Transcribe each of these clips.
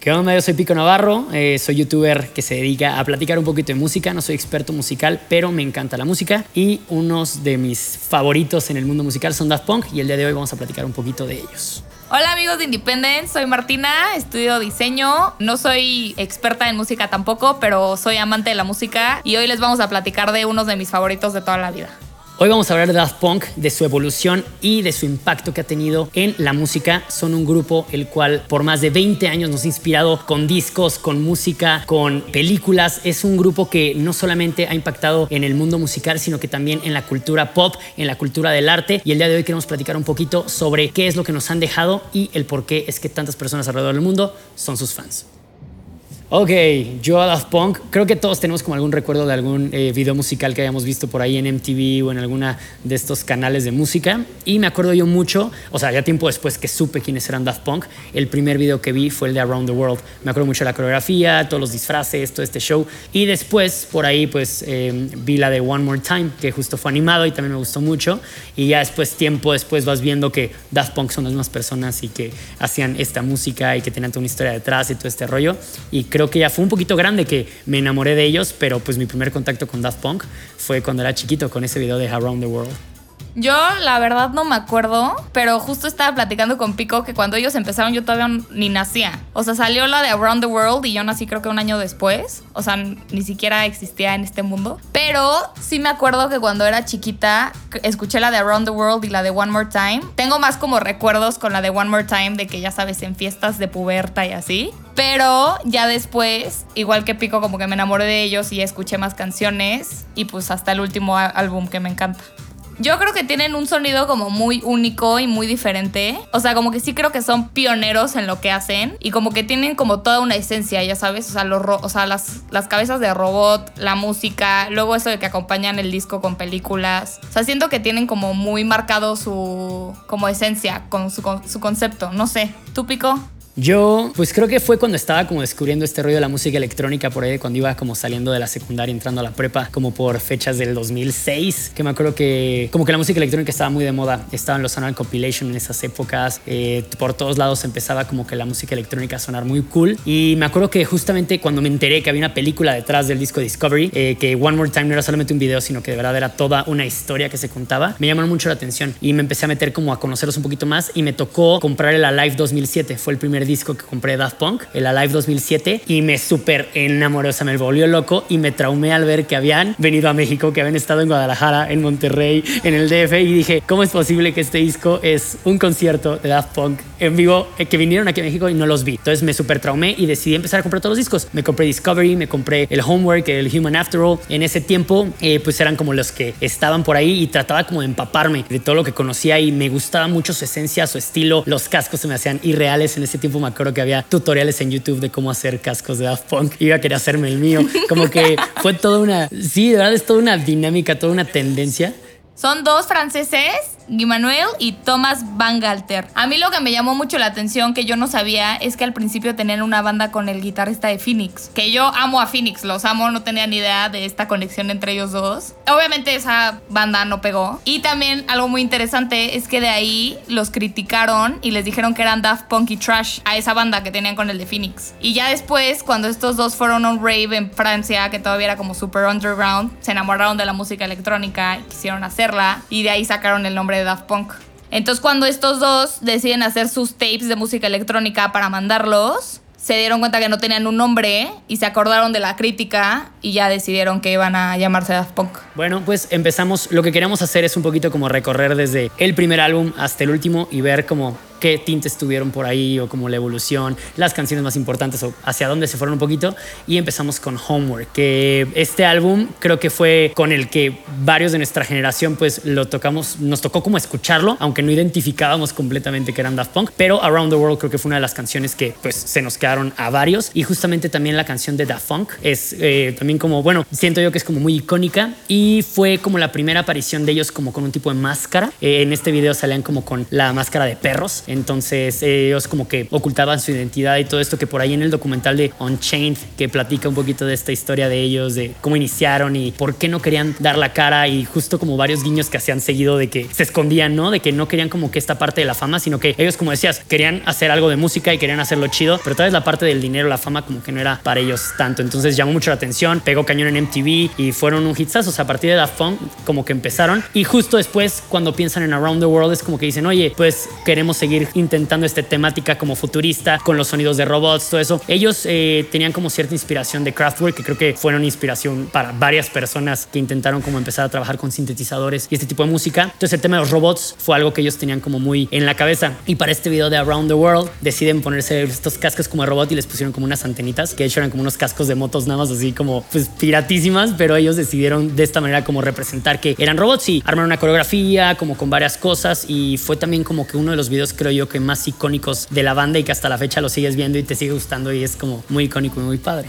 ¿Qué onda? Yo soy Pico Navarro, eh, soy youtuber que se dedica a platicar un poquito de música, no soy experto musical, pero me encanta la música y unos de mis favoritos en el mundo musical son Daft Punk y el día de hoy vamos a platicar un poquito de ellos. Hola amigos de Independent, soy Martina, estudio diseño, no soy experta en música tampoco, pero soy amante de la música y hoy les vamos a platicar de unos de mis favoritos de toda la vida. Hoy vamos a hablar de Daft Punk, de su evolución y de su impacto que ha tenido en la música. Son un grupo el cual por más de 20 años nos ha inspirado con discos, con música, con películas. Es un grupo que no solamente ha impactado en el mundo musical, sino que también en la cultura pop, en la cultura del arte. Y el día de hoy queremos platicar un poquito sobre qué es lo que nos han dejado y el por qué es que tantas personas alrededor del mundo son sus fans. Ok, yo a Daft Punk, creo que todos tenemos como algún recuerdo de algún eh, video musical que hayamos visto por ahí en MTV o en alguna de estos canales de música. Y me acuerdo yo mucho, o sea, ya tiempo después que supe quiénes eran Daft Punk, el primer video que vi fue el de Around the World. Me acuerdo mucho de la coreografía, todos los disfraces, todo este show. Y después, por ahí, pues eh, vi la de One More Time, que justo fue animado y también me gustó mucho. Y ya después, tiempo después, vas viendo que Daft Punk son las mismas personas y que hacían esta música y que tenían toda una historia detrás y todo este rollo. Y que ya fue un poquito grande que me enamoré de ellos, pero pues mi primer contacto con Daft Punk fue cuando era chiquito con ese video de Around the World. Yo la verdad no me acuerdo, pero justo estaba platicando con Pico que cuando ellos empezaron yo todavía ni nacía. O sea, salió la de Around the World y yo nací creo que un año después. O sea, ni siquiera existía en este mundo. Pero sí me acuerdo que cuando era chiquita escuché la de Around the World y la de One More Time. Tengo más como recuerdos con la de One More Time de que ya sabes, en fiestas de puberta y así. Pero ya después, igual que Pico, como que me enamoré de ellos y escuché más canciones. Y pues hasta el último álbum que me encanta. Yo creo que tienen un sonido como muy único y muy diferente. O sea, como que sí creo que son pioneros en lo que hacen y como que tienen como toda una esencia, ya sabes, o sea, los o sea las, las cabezas de robot, la música, luego eso de que acompañan el disco con películas. O sea, siento que tienen como muy marcado su como esencia con su, con su concepto. No sé, ¿tú pico? Yo, pues creo que fue cuando estaba como descubriendo este rollo de la música electrónica por ahí, cuando iba como saliendo de la secundaria, entrando a la prepa, como por fechas del 2006, que me acuerdo que como que la música electrónica estaba muy de moda, estaban los Sonar Compilation en esas épocas, eh, por todos lados empezaba como que la música electrónica a sonar muy cool. Y me acuerdo que justamente cuando me enteré que había una película detrás del disco Discovery, eh, que One More Time no era solamente un video, sino que de verdad era toda una historia que se contaba, me llamaron mucho la atención y me empecé a meter como a conocerlos un poquito más y me tocó comprar el Alive 2007, fue el primer disco que compré Daft Punk, el Alive 2007, y me súper enamoré, o sea, me volvió loco y me traumé al ver que habían venido a México, que habían estado en Guadalajara, en Monterrey, en el DF, y dije, ¿cómo es posible que este disco es un concierto de Daft Punk en vivo, eh, que vinieron aquí a México y no los vi? Entonces me súper traumé y decidí empezar a comprar todos los discos. Me compré Discovery, me compré el Homework, el Human After All. En ese tiempo, eh, pues eran como los que estaban por ahí y trataba como de empaparme de todo lo que conocía y me gustaba mucho su esencia, su estilo. Los cascos se me hacían irreales. En ese tiempo me acuerdo que había tutoriales en YouTube de cómo hacer cascos de Daft Punk. Iba a querer hacerme el mío. Como que fue toda una, sí, de verdad es toda una dinámica, toda una tendencia. Son dos franceses Guy Manuel y Thomas Bangalter. A mí lo que me llamó mucho la atención que yo no sabía es que al principio tenían una banda con el guitarrista de Phoenix, que yo amo a Phoenix, los amo, no tenía ni idea de esta conexión entre ellos dos. Obviamente esa banda no pegó. Y también algo muy interesante es que de ahí los criticaron y les dijeron que eran Daft Punk y Trash a esa banda que tenían con el de Phoenix. Y ya después, cuando estos dos fueron a un rave en Francia, que todavía era como super underground, se enamoraron de la música electrónica y quisieron hacerla y de ahí sacaron el nombre de Daft Punk. Entonces cuando estos dos deciden hacer sus tapes de música electrónica para mandarlos, se dieron cuenta que no tenían un nombre y se acordaron de la crítica y ya decidieron que iban a llamarse Daft Punk. Bueno, pues empezamos. Lo que queremos hacer es un poquito como recorrer desde el primer álbum hasta el último y ver cómo qué tintes tuvieron por ahí o como la evolución, las canciones más importantes o hacia dónde se fueron un poquito. Y empezamos con Homework, que este álbum creo que fue con el que varios de nuestra generación pues lo tocamos, nos tocó como escucharlo, aunque no identificábamos completamente que eran Daft Punk, pero Around the World creo que fue una de las canciones que pues se nos quedaron a varios y justamente también la canción de Daft Punk es eh, también como, bueno, siento yo que es como muy icónica y fue como la primera aparición de ellos como con un tipo de máscara. Eh, en este video salían como con la máscara de perros Entonces ellos como que ocultaban su identidad y todo esto que por ahí en el documental de Unchained, que platica un poquito de esta historia de ellos, de cómo iniciaron y por qué no querían dar la cara y justo como varios guiños que hacían seguido de que se escondían, ¿no? De que no querían como que esta parte de la fama, sino que ellos, como decías, querían hacer algo de música y querían hacerlo chido, pero tal vez la parte del dinero, la fama, como que no era para ellos tanto. Entonces llamó mucho la atención, pegó cañón en MTV y fueron un hitsazo. O sea, a partir de Daft Punk, como que empezaron. Y justo después, cuando piensan en Around the World, es como que dicen, oye, pues queremos seguir intentando esta temática como futurista, con los sonidos de robots, todo eso. Ellos eh, tenían como cierta inspiración de Kraftwerk, que creo que fueron inspiración para varias personas que intentaron como empezar a trabajar con sintetizadores y este tipo de música. Entonces el tema de los robots fue algo que ellos tenían como muy en la cabeza. Y para este video de Around the World deciden ponerse estos cascos como de robot y les pusieron como unas antenitas, que de hecho eran como unos cascos de motos nada más así como pues piratísimas, pero ellos decidieron de esta manera como representar que eran robots y armaron una coreografía como con varias cosas y fue también como que uno de los videos creo yo que más icónicos de la banda y que hasta la fecha lo sigues viendo y te sigue gustando y es como muy icónico y muy padre.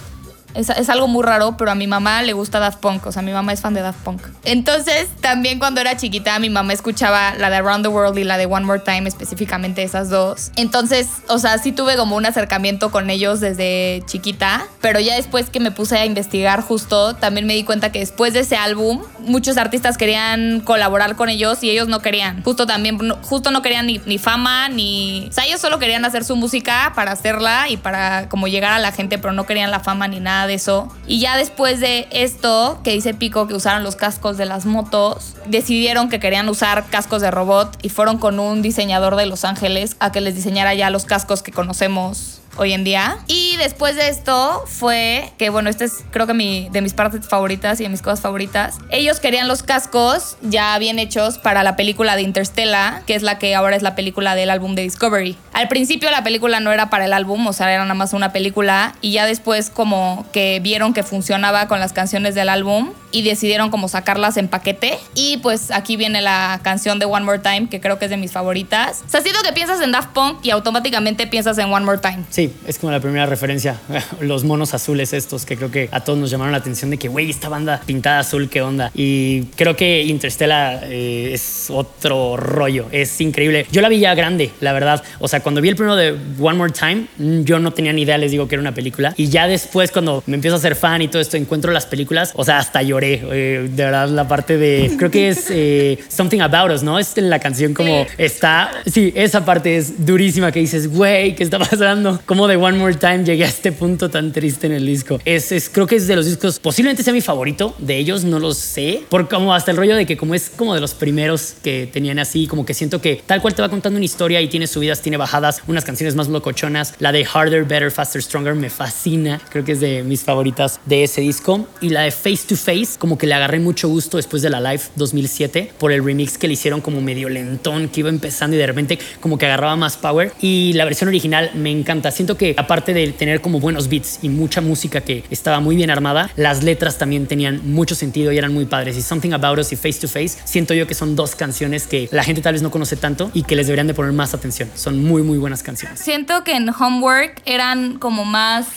Es, es, algo muy raro, pero a mi mamá le gusta Daft Punk. O sea, mi mamá es fan de Daft Punk. Entonces, también cuando era chiquita, mi mamá escuchaba la de Around the World y la de One More Time, específicamente esas dos. Entonces, o sea, sí tuve como un acercamiento con ellos desde chiquita. Pero ya después que me puse a investigar justo, también me di cuenta que después de ese álbum, muchos artistas querían colaborar con ellos y ellos no querían. Justo también, justo no querían ni, ni fama, ni... O sea, ellos solo querían hacer su música para hacerla y para como llegar a la gente, pero no querían la fama ni nada de eso. Y ya después de esto, que dice Pico que usaron los cascos de las motos, decidieron que querían usar cascos de robot y fueron con un diseñador de Los Ángeles a que les diseñara ya los cascos que conocemos hoy en día. Y después de esto fue que, bueno, este es creo que mi, de mis partes favoritas y de mis cosas favoritas. Ellos querían los cascos ya bien hechos para la película de Interstellar, que es la que ahora es la película del álbum de Discovery. Al principio la película no era para el álbum, o sea, era nada más una película y ya después como que vieron que funcionaba con las canciones del álbum y decidieron como sacarlas en paquete. Y pues aquí viene la canción de One More Time, que creo que es de mis favoritas. O sea, siento que piensas en Daft Punk y automáticamente piensas en One More Time. Sí, es como la primera referencia. Los monos azules estos, que creo que a todos nos llamaron la atención de que, güey, esta banda pintada azul, ¿qué onda? Y creo que Interstellar eh, es otro rollo, es increíble. Yo la vi ya grande, la verdad. O sea, cuando vi el primero de One More Time, mm, yo no tenía ni idea, les digo que era una película. Y ya después, cuando me empiezo a ser fan y todo esto, encuentro las películas, o sea, hasta lloré eh, de verdad, la parte de. Creo que es eh, Something About Us, ¿no? Es la canción como está. Sí, esa parte es durísima que dices, güey, ¿qué está pasando? Como de One More Time llegué a este punto tan triste en el disco. Es, es, creo que es de los discos, posiblemente sea mi favorito de ellos, no lo sé. Por como hasta el rollo de que, como es como de los primeros que tenían así, como que siento que tal cual te va contando una historia y tiene subidas, tiene bajadas, unas canciones más locochonas. La de Harder, Better, Faster, Stronger me fascina. Creo que es de mis favoritas de ese disco. Y la de Face to Face como que le agarré mucho gusto después de la Live 2007 por el remix que le hicieron como medio lentón, que iba empezando y de repente como que agarraba más power. Y la versión original me encanta. Siento que aparte de tener como buenos beats y mucha música que estaba muy bien armada, las letras también tenían mucho sentido y eran muy padres. Y Something About Us y Face to Face, siento yo que son dos canciones que la gente tal vez no conoce tanto y que les deberían de poner más atención. Son muy, muy buenas canciones. Siento que en Homework eran como más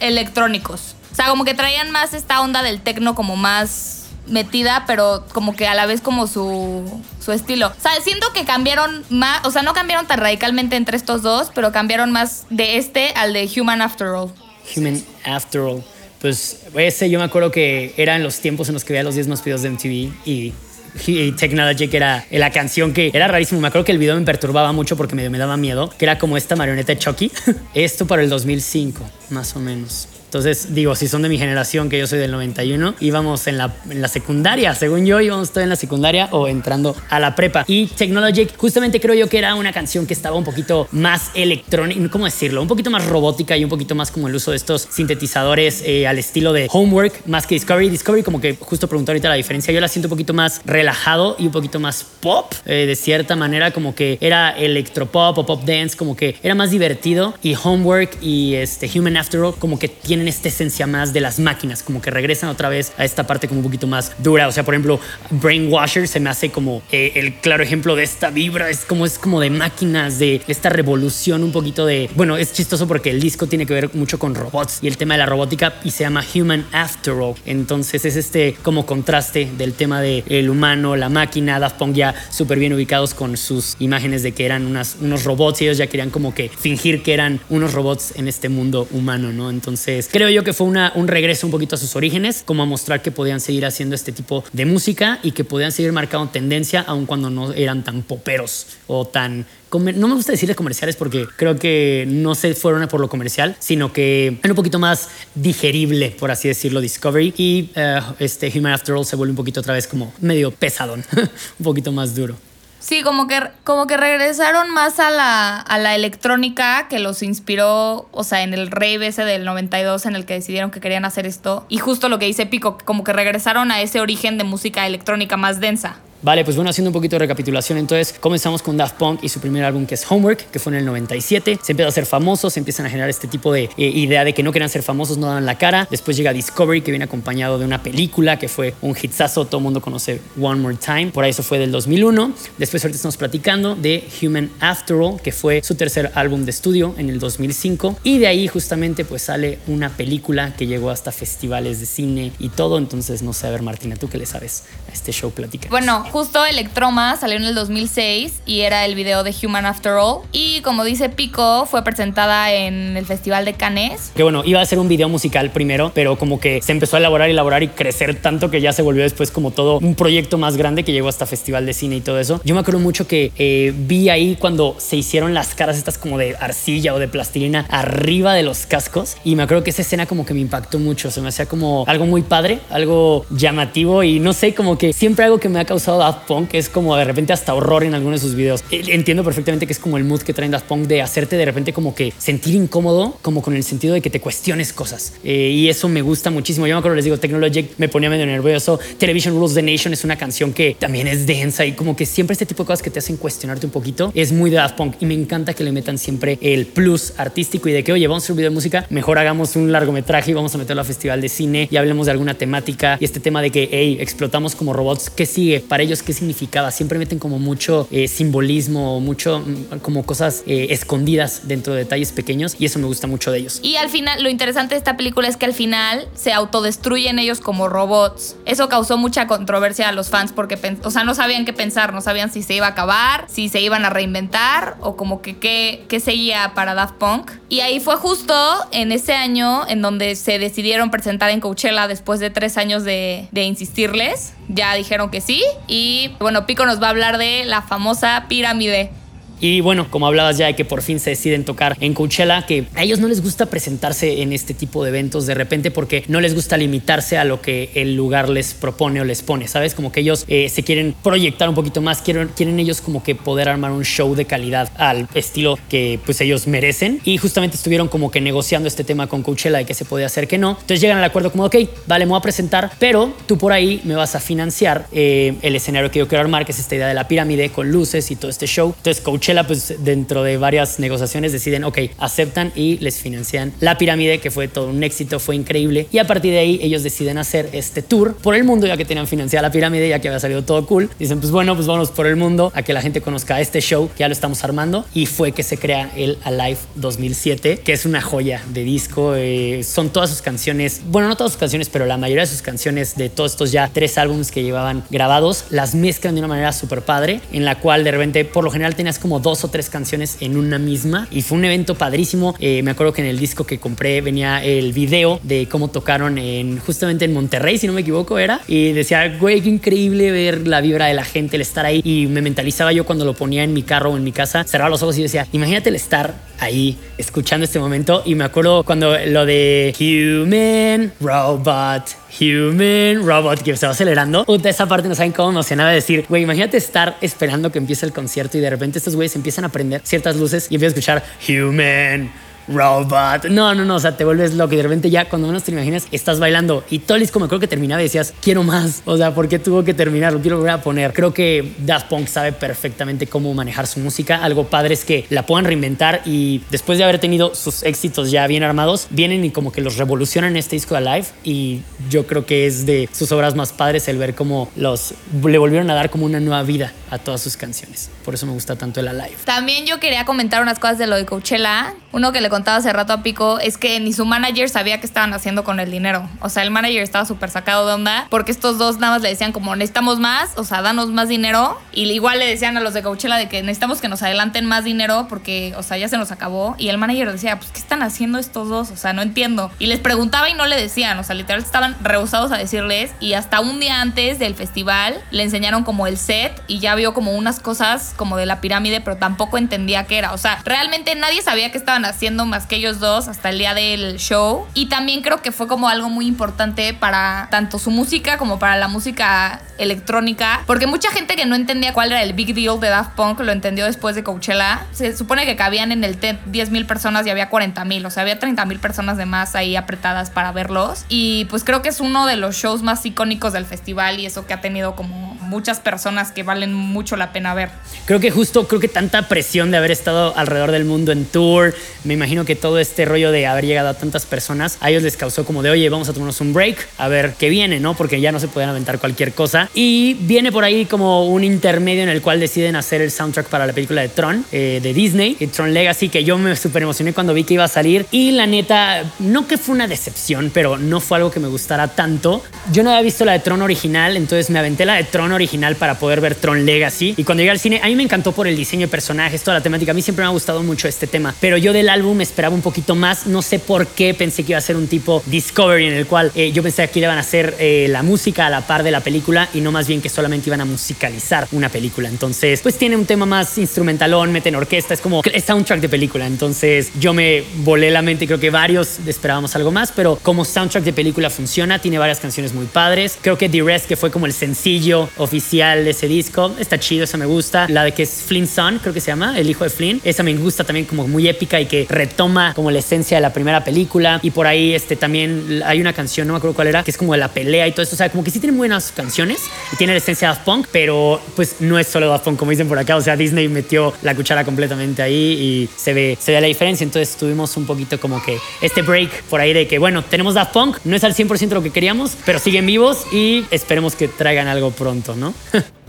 electrónicos. O sea, como que traían más esta onda del tecno como más metida, pero como que a la vez como su, su estilo. O sea, siento que cambiaron más, o sea, no cambiaron tan radicalmente entre estos dos, pero cambiaron más de este al de Human After All. Human After All. Pues ese yo me acuerdo que era en los tiempos en los que veía los 10 más pedidos de MTV y Technology, que era la canción que era rarísimo. Me acuerdo que el video me perturbaba mucho porque me, daba miedo, que era como esta marioneta Chucky. Esto para el 2005, más o menos. Entonces, digo, si son de mi generación, que yo soy del 91, íbamos en la, en la secundaria, según yo, íbamos todavía en la secundaria o entrando a la prepa. Y Technologic, justamente creo yo que era una canción que estaba un poquito más electrónica, ¿cómo decirlo? Un poquito más robótica y un poquito más como el uso de estos sintetizadores eh, al estilo de Homework, más que Discovery. Discovery, como que justo preguntó ahorita la diferencia, yo la siento un poquito más relajado y un poquito más pop, eh, de cierta manera, como que era electropop o pop dance, como que era más divertido. Y Homework y este Human After All, como que tiene tienen esta esencia más de las máquinas, como que regresan otra vez a esta parte como un poquito más dura. O sea, por ejemplo, Brainwasher se me hace como eh, el claro ejemplo de esta vibra, es como, es como de máquinas, de esta revolución un poquito de... Bueno, es chistoso porque el disco tiene que ver mucho con robots y el tema de la robótica y se llama Human After All. Entonces es este como contraste del tema del el humano, la máquina, Daft Punk ya súper bien ubicados con sus imágenes de que eran unas, unos robots y ellos ya querían como que fingir que eran unos robots en este mundo humano, ¿no? Entonces creo yo que fue un regreso un poquito a sus orígenes, como a mostrar que podían seguir haciendo este tipo de música y que podían seguir marcando tendencia aun cuando no eran tan poperos o tan no me gusta decirle comerciales porque creo que no se fueron por lo comercial, sino que era un poquito más digerible, por así decirlo, Discovery. Y eh, este Human After All se vuelve un poquito otra vez como medio pesadón, un poquito más duro. Sí, como que, como que regresaron más a la, a la electrónica que los inspiró, o sea, en el rave ese del 92 en el que decidieron que querían hacer esto. Y justo lo que dice Pico, como que regresaron a ese origen de música electrónica más densa. Vale, pues bueno, haciendo un poquito de recapitulación, entonces comenzamos con Daft Punk y su primer álbum que es Homework, que fue en el 97. Se empieza a ser famosos, se empiezan a generar este tipo de eh, idea de que no querían ser famosos, no daban la cara. Después llega Discovery, que viene acompañado de una película que fue un hitsazo, todo el mundo conoce One More Time, por ahí eso fue del 2001. Después ahorita estamos platicando de Human After All, que fue su tercer álbum de estudio en el 2005. Y de ahí justamente pues sale una película que llegó hasta festivales de cine y todo. Entonces, no sé, a ver Martina, ¿tú qué le sabes a este show? Platica. Bueno, justo Electroma salió en el 2006 y era el video de Human After All. Y como dice Pico, fue presentada en el Festival de Cannes. Que bueno, iba a ser un video musical primero, pero como que se empezó a elaborar y elaborar y crecer tanto que ya se volvió después como todo un proyecto más grande que llegó hasta Festival de Cine y todo eso. Yo me acuerdo mucho que eh, vi ahí cuando se hicieron las caras estas como de arcilla o de plastilina arriba de los cascos y me acuerdo que esa escena como que me impactó mucho, se me hacía como algo muy padre, algo llamativo y no sé, como que siempre algo que me ha causado Daft Punk que es como de repente hasta horror en algunos de sus videos. Eh, entiendo perfectamente que es como el mood que traen Daft Punk de hacerte de repente como que sentir incómodo, como con el sentido de que te cuestiones cosas. Eh, y eso me gusta muchísimo. Yo me acuerdo, les digo, Technologic me ponía medio nervioso. Television Rules the Nation es una canción que también es densa y como que siempre este tipo de cosas que te hacen cuestionarte un poquito es muy de Daft Punk y me encanta que le metan siempre el plus artístico y de que, oye, vamos a hacer un video de música, mejor hagamos un largometraje y vamos a meterlo a festival de cine y hablemos de alguna temática y este tema de que, hey, explotamos como robots, ¿qué sigue? Para ellos, ¿qué significaba? siempre meten como mucho eh, simbolismo, mucho mm, como cosas eh, escondidas dentro de detalles pequeños y eso me gusta mucho de ellos. Y al final, lo interesante de esta película es que al final se autodestruyen ellos como robots. Eso causó mucha controversia a los fans porque, o sea, no sabían qué pensar, no sabían si se iba a acabar, si se iban a reinventar o como que qué, qué seguía para Daft Punk. Y ahí fue justo en ese año en donde se decidieron presentar en Coachella después de tres años de, de insistirles. Ya dijeron que sí. Bueno, Pico nos va a hablar de la famosa pirámide. Y bueno, como hablabas ya de que por fin se deciden tocar en Coachella, que a ellos no les gusta presentarse en este tipo de eventos de repente porque no les gusta limitarse a lo que el lugar les propone o les pone, ¿sabes? Como que ellos eh, se quieren proyectar un poquito más, quieren, quieren ellos como que poder armar un show de calidad al estilo que pues ellos merecen. Y justamente estuvieron como que negociando este tema con Coachella de que se podía hacer que no. Entonces llegan al acuerdo como, ok, vale, me voy a presentar, pero tú por ahí me vas a financiar eh, el escenario que yo quiero armar, que es esta idea de la pirámide con luces y todo este show. Entonces Coachella pues dentro de varias negociaciones deciden, ok, aceptan y les financian la pirámide, que fue todo un éxito, fue increíble. Y a partir de ahí ellos deciden hacer este tour por el mundo, ya que tenían financiada la pirámide, ya que había salido todo cool. Dicen, pues bueno, pues vamos por el mundo a que la gente conozca este show, que ya lo estamos armando. Y fue que se crea el Alive 2007, que es una joya de disco. Eh, son todas sus canciones, bueno, no todas sus canciones, pero la mayoría de sus canciones de todos estos ya tres álbumes que llevaban grabados, las mezclan de una manera súper padre, en la cual de repente, por lo general, tenías dos o tres canciones en una misma y fue un evento padrísimo. Eh, me acuerdo que en el disco que compré venía el video de cómo tocaron en justamente en Monterrey, si no me equivoco, era. Y decía, güey, qué increíble ver la vibra de la gente, el estar ahí. Y me mentalizaba yo cuando lo ponía en mi carro o en mi casa, cerraba los ojos y decía, imagínate el estar ahí escuchando este momento. Y me acuerdo cuando lo de Human Robot Human Robot que se va acelerando. Puta, esa parte no saben cómo emocionaba decir, güey, imagínate estar esperando que empiece el concierto y de repente estos güeyes empiezan a prender ciertas luces y empiezan a escuchar Human robot. No, no, no, o sea, te vuelves loco y de repente ya cuando menos te imaginas estás bailando y Tolis como creo que terminaba y decías, quiero más. O sea, ¿por qué tuvo que terminar? Lo quiero volver a poner. Creo que Daft Punk sabe perfectamente cómo manejar su música. Algo padre es que la puedan reinventar y después de haber tenido sus éxitos ya bien armados, vienen y como que los revolucionan este disco de Alive y yo creo que es de sus obras más padres el ver cómo los le volvieron a dar como una nueva vida a todas sus canciones. Por eso me gusta tanto el Alive. También yo quería comentar unas cosas de lo de Coachella. Uno que le contaba hace rato a Pico es que ni su manager sabía qué estaban haciendo con el dinero. O sea, el manager estaba súper sacado de onda porque estos dos nada más le decían como necesitamos más, o sea, danos más dinero. Y igual le decían a los de Coachella de que necesitamos que nos adelanten más dinero porque, o sea, ya se nos acabó. Y el manager decía, pues, ¿qué están haciendo estos dos? O sea, no entiendo. Y les preguntaba y no le decían, o sea, literal estaban rehusados a decirles. Y hasta un día antes del festival le enseñaron como el set y ya vio como unas cosas como de la pirámide, pero tampoco entendía qué era. O sea, realmente nadie sabía qué estaban haciendo más que ellos dos hasta el día del show. Y también creo que fue como algo muy importante para tanto su música como para la música electrónica. Porque mucha gente que no entendía cuál era el big deal de Daft Punk lo entendió después de Coachella. Se supone que cabían en el TED 10 mil personas y había 40 mil. O sea, había 30 mil personas de más ahí apretadas para verlos. Y pues creo que es uno de los shows más icónicos del festival y eso que ha tenido como muchas personas que valen mucho la pena ver. Creo que justo, creo que tanta presión de haber estado alrededor del mundo en tour, me imagino que todo este rollo de haber llegado a tantas personas, a ellos les causó como de, oye, vamos a tomarnos un break, a ver qué viene, ¿no? Porque ya no se pueden aventar cualquier cosa. Y viene por ahí como un intermedio en el cual deciden hacer el soundtrack para la película de Tron, eh, de Disney, Tron Legacy, que yo me súper emocioné cuando vi que iba a salir. Y la neta, no que fue una decepción, pero no fue algo que me gustara tanto. Yo no había visto la de Tron original, entonces me aventé la de Tron original para poder ver Tron Legacy. Y cuando llegué al cine, a mí me encantó por el diseño de personajes, toda la temática. A mí siempre me ha gustado mucho este tema, pero yo del álbum esperaba un poquito más. No sé por qué pensé que iba a ser un tipo Discovery en el cual eh, yo pensé que aquí le iban a hacer eh, la música a la par de la película y no más bien que solamente iban a musicalizar una película. Entonces, pues tiene un tema más instrumentalón, meten orquesta, es como es soundtrack de película. Entonces, yo me volé la mente creo que varios esperábamos algo más, pero como soundtrack de película funciona, tiene varias canciones muy padres. Creo que The Rest, que fue como el sencillo oficial de ese disco, está chido, esa me gusta. La de que es Flynn's Son, creo que se llama, el hijo de Flynn, esa me gusta también como muy épica y que retoma como la esencia de la primera película. Y por ahí este, también hay una canción, no me acuerdo cuál era, que es como la pelea y todo eso. O sea, como que sí tiene buenas canciones y tiene la esencia de Daft Punk, pero pues no es solo Daft Punk, como dicen por acá. O sea, Disney metió la cuchara completamente ahí y se ve, se ve la diferencia. Entonces tuvimos un poquito como que este break por ahí de que, bueno, tenemos Daft Punk, no es al 100% lo que queríamos, pero siguen vivos y esperemos que traigan algo pronto, ¿no?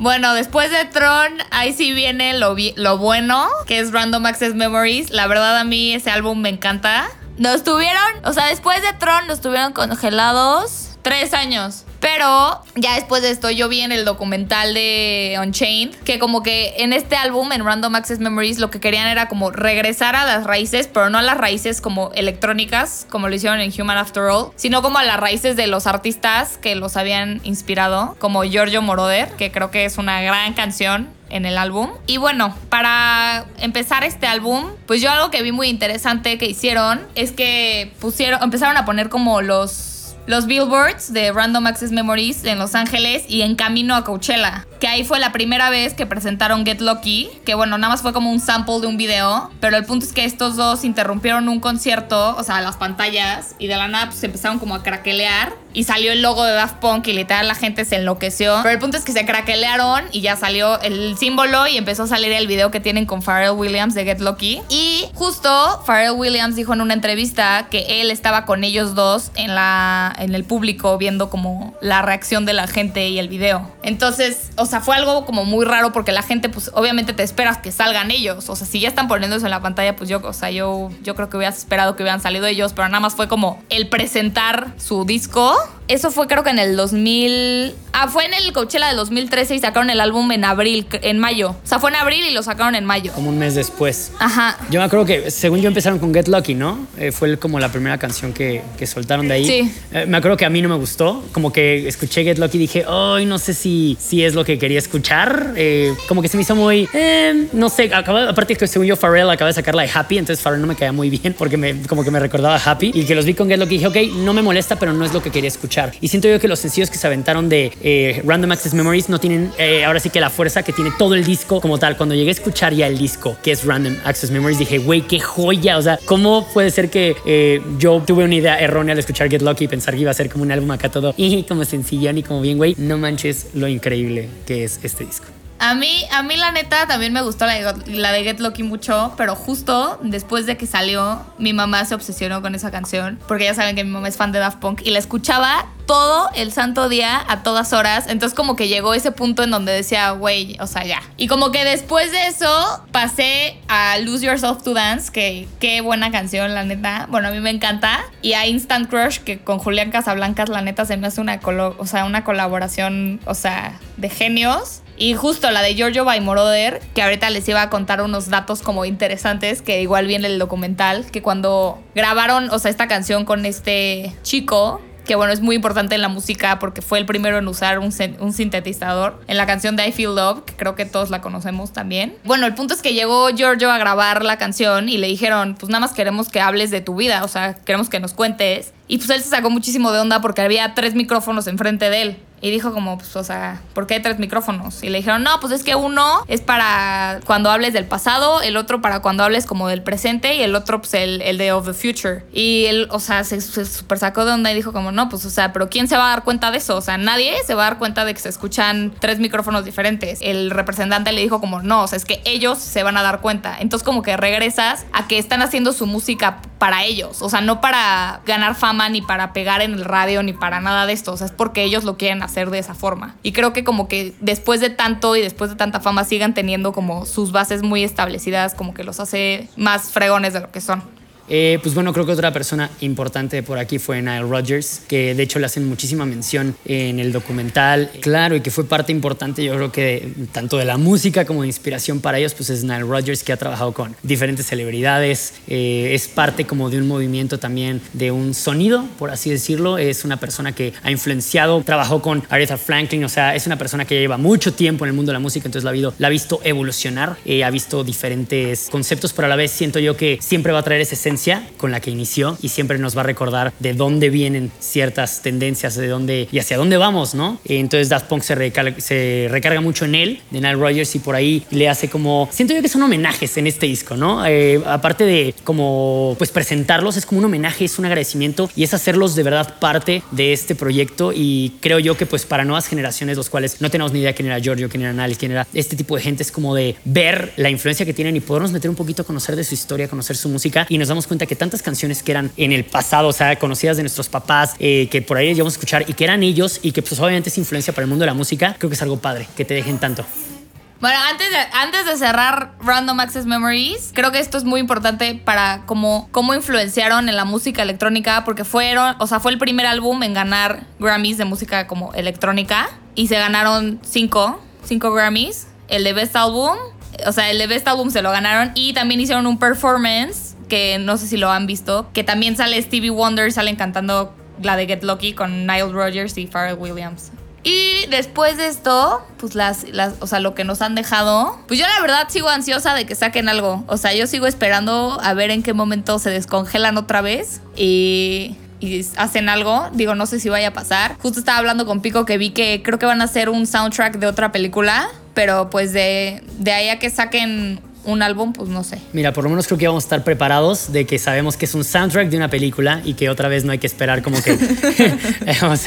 Bueno, después de Tron, ahí sí viene lo, lo bueno, que es Random Access Memories. La verdad a mí ese álbum me encanta. Nos tuvieron, o sea, después de Tron nos tuvieron congelados tres años. Pero ya después de esto yo vi en el documental de Unchained que como que en este álbum, en Random Access Memories, lo que querían era como regresar a las raíces, pero no a las raíces como electrónicas, como lo hicieron en Human After All, sino como a las raíces de los artistas que los habían inspirado, como Giorgio Moroder, que creo que es una gran canción en el álbum. Y bueno, para empezar este álbum, pues yo algo que vi muy interesante que hicieron es que pusieron, empezaron a poner como los los billboards de Random Access Memories en Los Ángeles y en camino a Coachella. Que ahí fue la primera vez que presentaron Get Lucky, que bueno, nada más fue como un sample de un video, pero el punto es que estos dos interrumpieron un concierto, o sea, las pantallas, y de la nada pues empezaron como a craquelear y salió el logo de Daft Punk y literal la gente se enloqueció. Pero el punto es que se craquelearon y ya salió el símbolo y empezó a salir el video que tienen con Pharrell Williams de Get Lucky. Y justo Pharrell Williams dijo en una entrevista que él estaba con ellos dos en la en el público viendo como la reacción de la gente y el video. Entonces, sea, fue algo como muy raro porque la gente, pues obviamente te esperas que salgan ellos. O sea, si ya están poniéndose en la pantalla, pues yo, o sea, yo, yo creo que hubieras esperado que hubieran salido ellos, pero nada más fue como el presentar su disco eso fue creo que en el 2000. Ah, fue en el Coachella del 2013 y sacaron el álbum en abril, en mayo. O sea, fue en abril y lo sacaron en mayo. Como un mes después. Ajá. Yo me acuerdo que, según yo, empezaron con Get Lucky, ¿no? Eh, fue como la primera canción que, que soltaron de ahí. Sí. Eh, me acuerdo que a mí no me gustó. Como que escuché Get Lucky y dije, ay, no sé si, si es lo que quería escuchar. Eh, como que se me hizo muy. no sé, acaba, aparte que según yo, Pharrell acaba de sacar la de Happy, entonces Pharrell no me caía muy bien porque me, como que me recordaba Happy. Y que los vi con Get Lucky y dije, ok, no me molesta, pero no es lo que quería escuchar Y siento yo que los sencillos que se aventaron de eh, Random Access Memories no tienen eh, ahora sí que la fuerza que tiene todo el disco como tal. Cuando llegué a escuchar ya el disco, que es Random Access Memories, dije, güey, qué joya. O sea, ¿cómo puede ser que eh, yo tuve una idea errónea al escuchar Get Lucky y pensar que iba a ser como un álbum acá todo y como sencillón y como bien, güey? No manches lo increíble que es este disco. A mí, a mí la neta también me gustó la de, la de Get Lucky mucho, pero justo después de que salió, mi mamá se obsesionó con esa canción, porque ya saben que mi mamá es fan de Daft Punk y la escuchaba todo el santo día a todas horas. Entonces como que llegó ese punto en donde decía, güey, o sea, ya. Y como que después de eso pasé a Lose Yourself to Dance, que qué buena canción, la neta. Bueno, a mí me encanta. Y a Instant Crush, que con Julián Casablancas, la neta, se me hace una, o sea, una colaboración, o sea, de genios. Y justo la de Giorgio by Moroder, que ahorita les iba a contar unos datos como interesantes, que igual viene el documental, que cuando grabaron, o sea, esta canción con este chico, que bueno, es muy importante en la música porque fue el primero en usar un, un, sintetizador en la canción de I Feel Love, que creo que todos la conocemos también. Bueno, el punto es que llegó Giorgio a grabar la canción y le dijeron, pues nada más queremos que hables de tu vida, o sea, queremos que nos cuentes. Y pues él se sacó muchísimo de onda porque había tres micrófonos enfrente de él. Y dijo como, pues, o sea, ¿por qué hay tres micrófonos? Y le dijeron, no, pues es que uno es para cuando hables del pasado, el otro para cuando hables como del presente y el otro, pues, el, el de of the future. Y él, o sea, se, se super sacó de onda y dijo como, no, pues, o sea, pero ¿quién se va a dar cuenta de eso? O sea, nadie se va a dar cuenta de que se escuchan tres micrófonos diferentes. El representante le dijo como, no, o sea, es que ellos se van a dar cuenta. Entonces como que regresas a que están haciendo su música para ellos. O sea, no para ganar fama, ni para pegar en el radio, ni para nada de esto. O sea, es porque ellos lo quieren hacer hacer de esa forma. Y creo que como que después de tanto y después de tanta fama sigan teniendo como sus bases muy establecidas, como que los hace más fregones de lo que son. Eh, pues bueno, creo que otra persona importante por aquí fue Nile Rodgers, que de hecho le hacen muchísima mención en el documental. Claro, y que fue parte importante, yo creo que tanto de la música como de inspiración para ellos, pues es Nile Rodgers, que ha trabajado con diferentes celebridades. Eh, es parte como de un movimiento también de un sonido, por así decirlo. Es una persona que ha influenciado, trabajó con Aretha Franklin, o sea, es una persona que lleva mucho tiempo en el mundo de la música, entonces la ha, visto, la ha visto evolucionar, eh, ha visto diferentes conceptos, pero a la vez siento yo que siempre va a traer esa esencia con la que inició y siempre nos va a recordar de dónde vienen ciertas tendencias, de dónde y hacia dónde vamos, ¿no? Entonces Daft Punk se recarga, se recarga mucho en él, de Nile Rodgers, y por ahí le hace como... Siento yo que son homenajes en este disco, ¿no? Eh, aparte de como pues presentarlos, es como un homenaje, es un agradecimiento y es hacerlos de verdad parte de este proyecto y creo yo que pues para nuevas generaciones, los cuales no tenemos ni idea quién era Giorgio, quién era Nile, quién era este tipo de gente, es como de ver la influencia que tienen y podernos meter un poquito a conocer de su historia, conocer su música y nos damos cuenta que tantas canciones que eran en el pasado, o sea, conocidas de nuestros papás, eh, que por ahí llegamos a escuchar y que eran ellos y que pues obviamente es influencia para el mundo de la música, creo que es algo padre, que te dejen tanto. Bueno, antes de, antes de cerrar Random Access Memories, creo que esto es muy importante para cómo, cómo influenciaron en la música electrónica, porque fueron, o sea, fue el primer álbum en ganar Grammys de música como electrónica y se ganaron cinco, cinco Grammys. El de Best Album, o sea, el de Best Album se lo ganaron y también hicieron un performance que no sé si lo han visto, que también sale Stevie Wonder, salen cantando la de Get Lucky con Nile Rodgers y Pharrell Williams. Y después de esto, pues las, las, o sea, lo que nos han dejado, pues yo la verdad sigo ansiosa de que saquen algo. O sea, yo sigo esperando a ver en qué momento se descongelan otra vez y, y hacen algo. Digo, no sé si vaya a pasar. Justo estaba hablando con Pico que vi que creo que van a hacer un soundtrack de otra película, pero pues de, de ahí a que saquen un álbum, pues no sé. Mira, por lo menos creo que vamos a estar preparados de que sabemos que es un soundtrack de una película y que otra vez no hay que esperar como que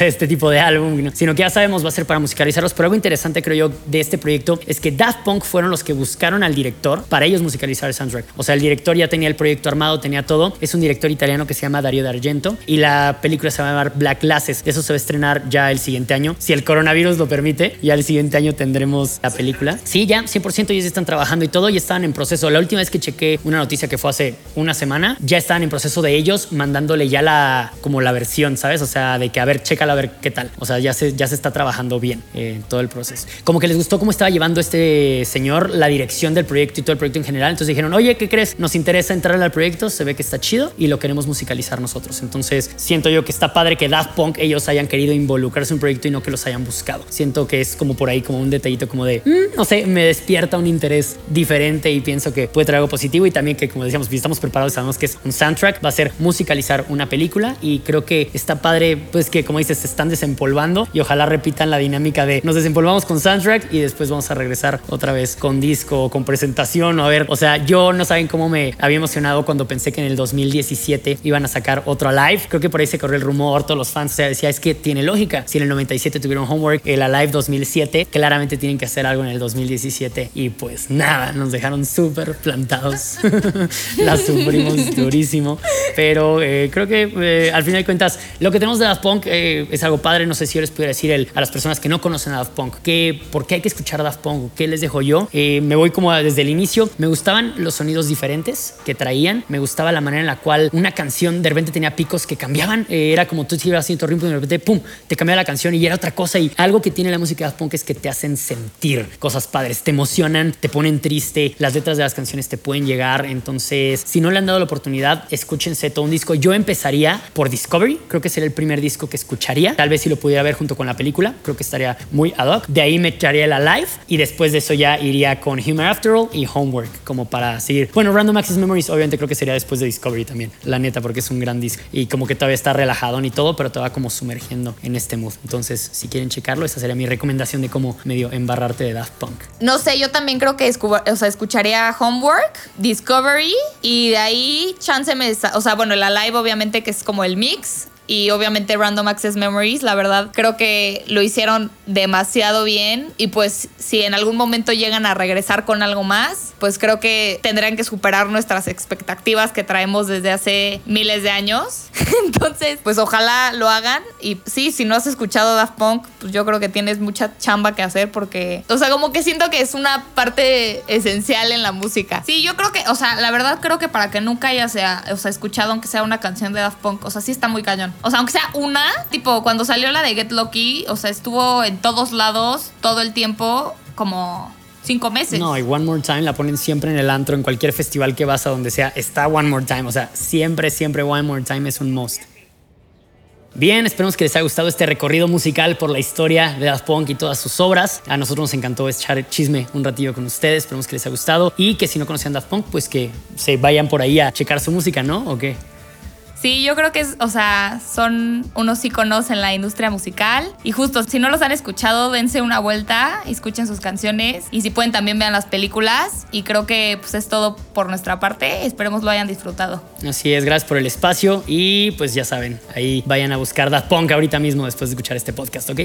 este tipo de álbum, sino que ya sabemos va a ser para musicalizarlos. Pero algo interesante creo yo de este proyecto es que Daft Punk fueron los que buscaron al director para ellos musicalizar el soundtrack. O sea, el director ya tenía el proyecto armado, tenía todo. Es un director italiano que se llama Dario D'Argento y la película se va a llamar Black Glasses. Eso se va a estrenar ya el siguiente año. Si el coronavirus lo permite, ya el siguiente año tendremos la película. Sí, ya 100% ellos están trabajando y todo y están en proceso. La última vez que chequé una noticia que fue hace una semana, ya estaban en proceso de ellos mandándole ya la como la versión, ¿sabes? O sea, de que a ver, chécala a ver qué tal. O sea, ya se, ya se está trabajando bien eh, todo el proceso. Como que les gustó cómo estaba llevando este señor la dirección del proyecto y todo el proyecto en general. Entonces dijeron, oye, ¿qué crees? Nos interesa entrar al proyecto, se ve que está chido y lo queremos musicalizar nosotros. Entonces siento yo que está padre que Daft Punk ellos hayan querido involucrarse en un proyecto y no que los hayan buscado. Siento que es como por ahí como un detallito como de, mm, no sé, me despierta un interés diferente y pienso que puede traer algo positivo y también que, como decíamos, estamos preparados, sabemos que es un soundtrack, va a ser musicalizar una película y creo que está padre, pues que como dices, se están desempolvando y ojalá repitan la dinámica de nos desempolvamos con soundtrack y después vamos a regresar otra vez con disco o con presentación a ver, o sea, yo no saben cómo me había emocionado cuando pensé que en el 2017 iban a sacar otro live, creo que por ahí se corrió el rumor, todos los fans, o sea, decía, es que tiene lógica, si en el 97 tuvieron Homework, el Alive 2007, claramente tienen que hacer algo en el 2017 y pues nada, nos dejaron súper plantados, la sufrimos durísimo, pero eh, creo que eh, al final de cuentas lo que tenemos de Daft Punk eh, es algo padre, no sé si yo les pudiera decir el, a las personas que no conocen a Daft Punk, que, por qué hay que escuchar a Daft Punk, qué les dejo yo, me voy como desde el inicio, me gustaban los sonidos diferentes que traían, me gustaba la manera en la cual una canción de repente tenía picos que cambiaban, era como tú ibas haciendo ritmo y de repente, pum, te cambiaba la canción y era otra cosa. Y algo que tiene la música de Daft Punk es que te hacen sentir cosas padres, te emocionan, te ponen triste, las letras de las canciones te pueden llegar, entonces si no le han dado la oportunidad, escúchense todo un disco. Yo empezaría por Discovery, creo que sería el primer disco que escucharía, tal vez si lo pudiera ver junto con la película, creo que estaría muy ad hoc. De ahí me echaría la live y después de eso ya iría con Human After All y Homework, como para seguir. Bueno, Random Access Memories obviamente creo que sería después de Discovery también, la neta, porque es un gran disco y como que todavía está relajado y todo, pero te como sumergiendo en este mood. Entonces, si quieren checarlo, esa sería mi recomendación de cómo medio embarrarte de Daft Punk. No sé, yo también creo que o sea, escucharía Homework, Discovery y de ahí chance me... O sea, bueno, la live obviamente que es como el mix y obviamente Random Access Memories, la verdad creo que lo hicieron demasiado bien y pues si en algún momento llegan a regresar con algo más, pues creo que tendrán que superar nuestras expectativas que traemos desde hace miles de años. Entonces, pues ojalá lo hagan y sí, si no has escuchado Daft Punk, pues yo creo que tienes mucha chamba que hacer porque, o sea, como que siento que es una parte esencial en la música. Sí, yo creo que, o sea, la verdad creo que para que nunca hayas o sea, escuchado aunque sea una canción de Daft Punk, o sea, sí está muy cañón. O sea, aunque sea una, tipo cuando salió la de Get Lucky, o sea, estuvo en todos lados todo el tiempo como cinco meses. No, y One More Time la ponen siempre en el antro, en cualquier festival que vas a donde sea, está One More Time. O sea, siempre, siempre One More Time es un must. Bien, esperemos que les haya gustado este recorrido musical por la historia de Daft Punk y todas sus obras. A nosotros nos encantó echar chisme un ratillo con ustedes. Esperemos que les haya gustado y que si no conocían Daft Punk, pues que se vayan por ahí a checar su música, ¿no? ¿O qué? Sí, yo creo que es, o sea, son unos iconos en la industria musical. Y justo, si no los han escuchado, dense una vuelta, escuchen sus canciones. Y si pueden, también vean las películas. Y creo que pues, es todo por nuestra parte. Esperemos lo hayan disfrutado. Así es, gracias por el espacio. Y pues ya saben, ahí vayan a buscar Daft Punk ahorita mismo después de escuchar este podcast, ¿ok?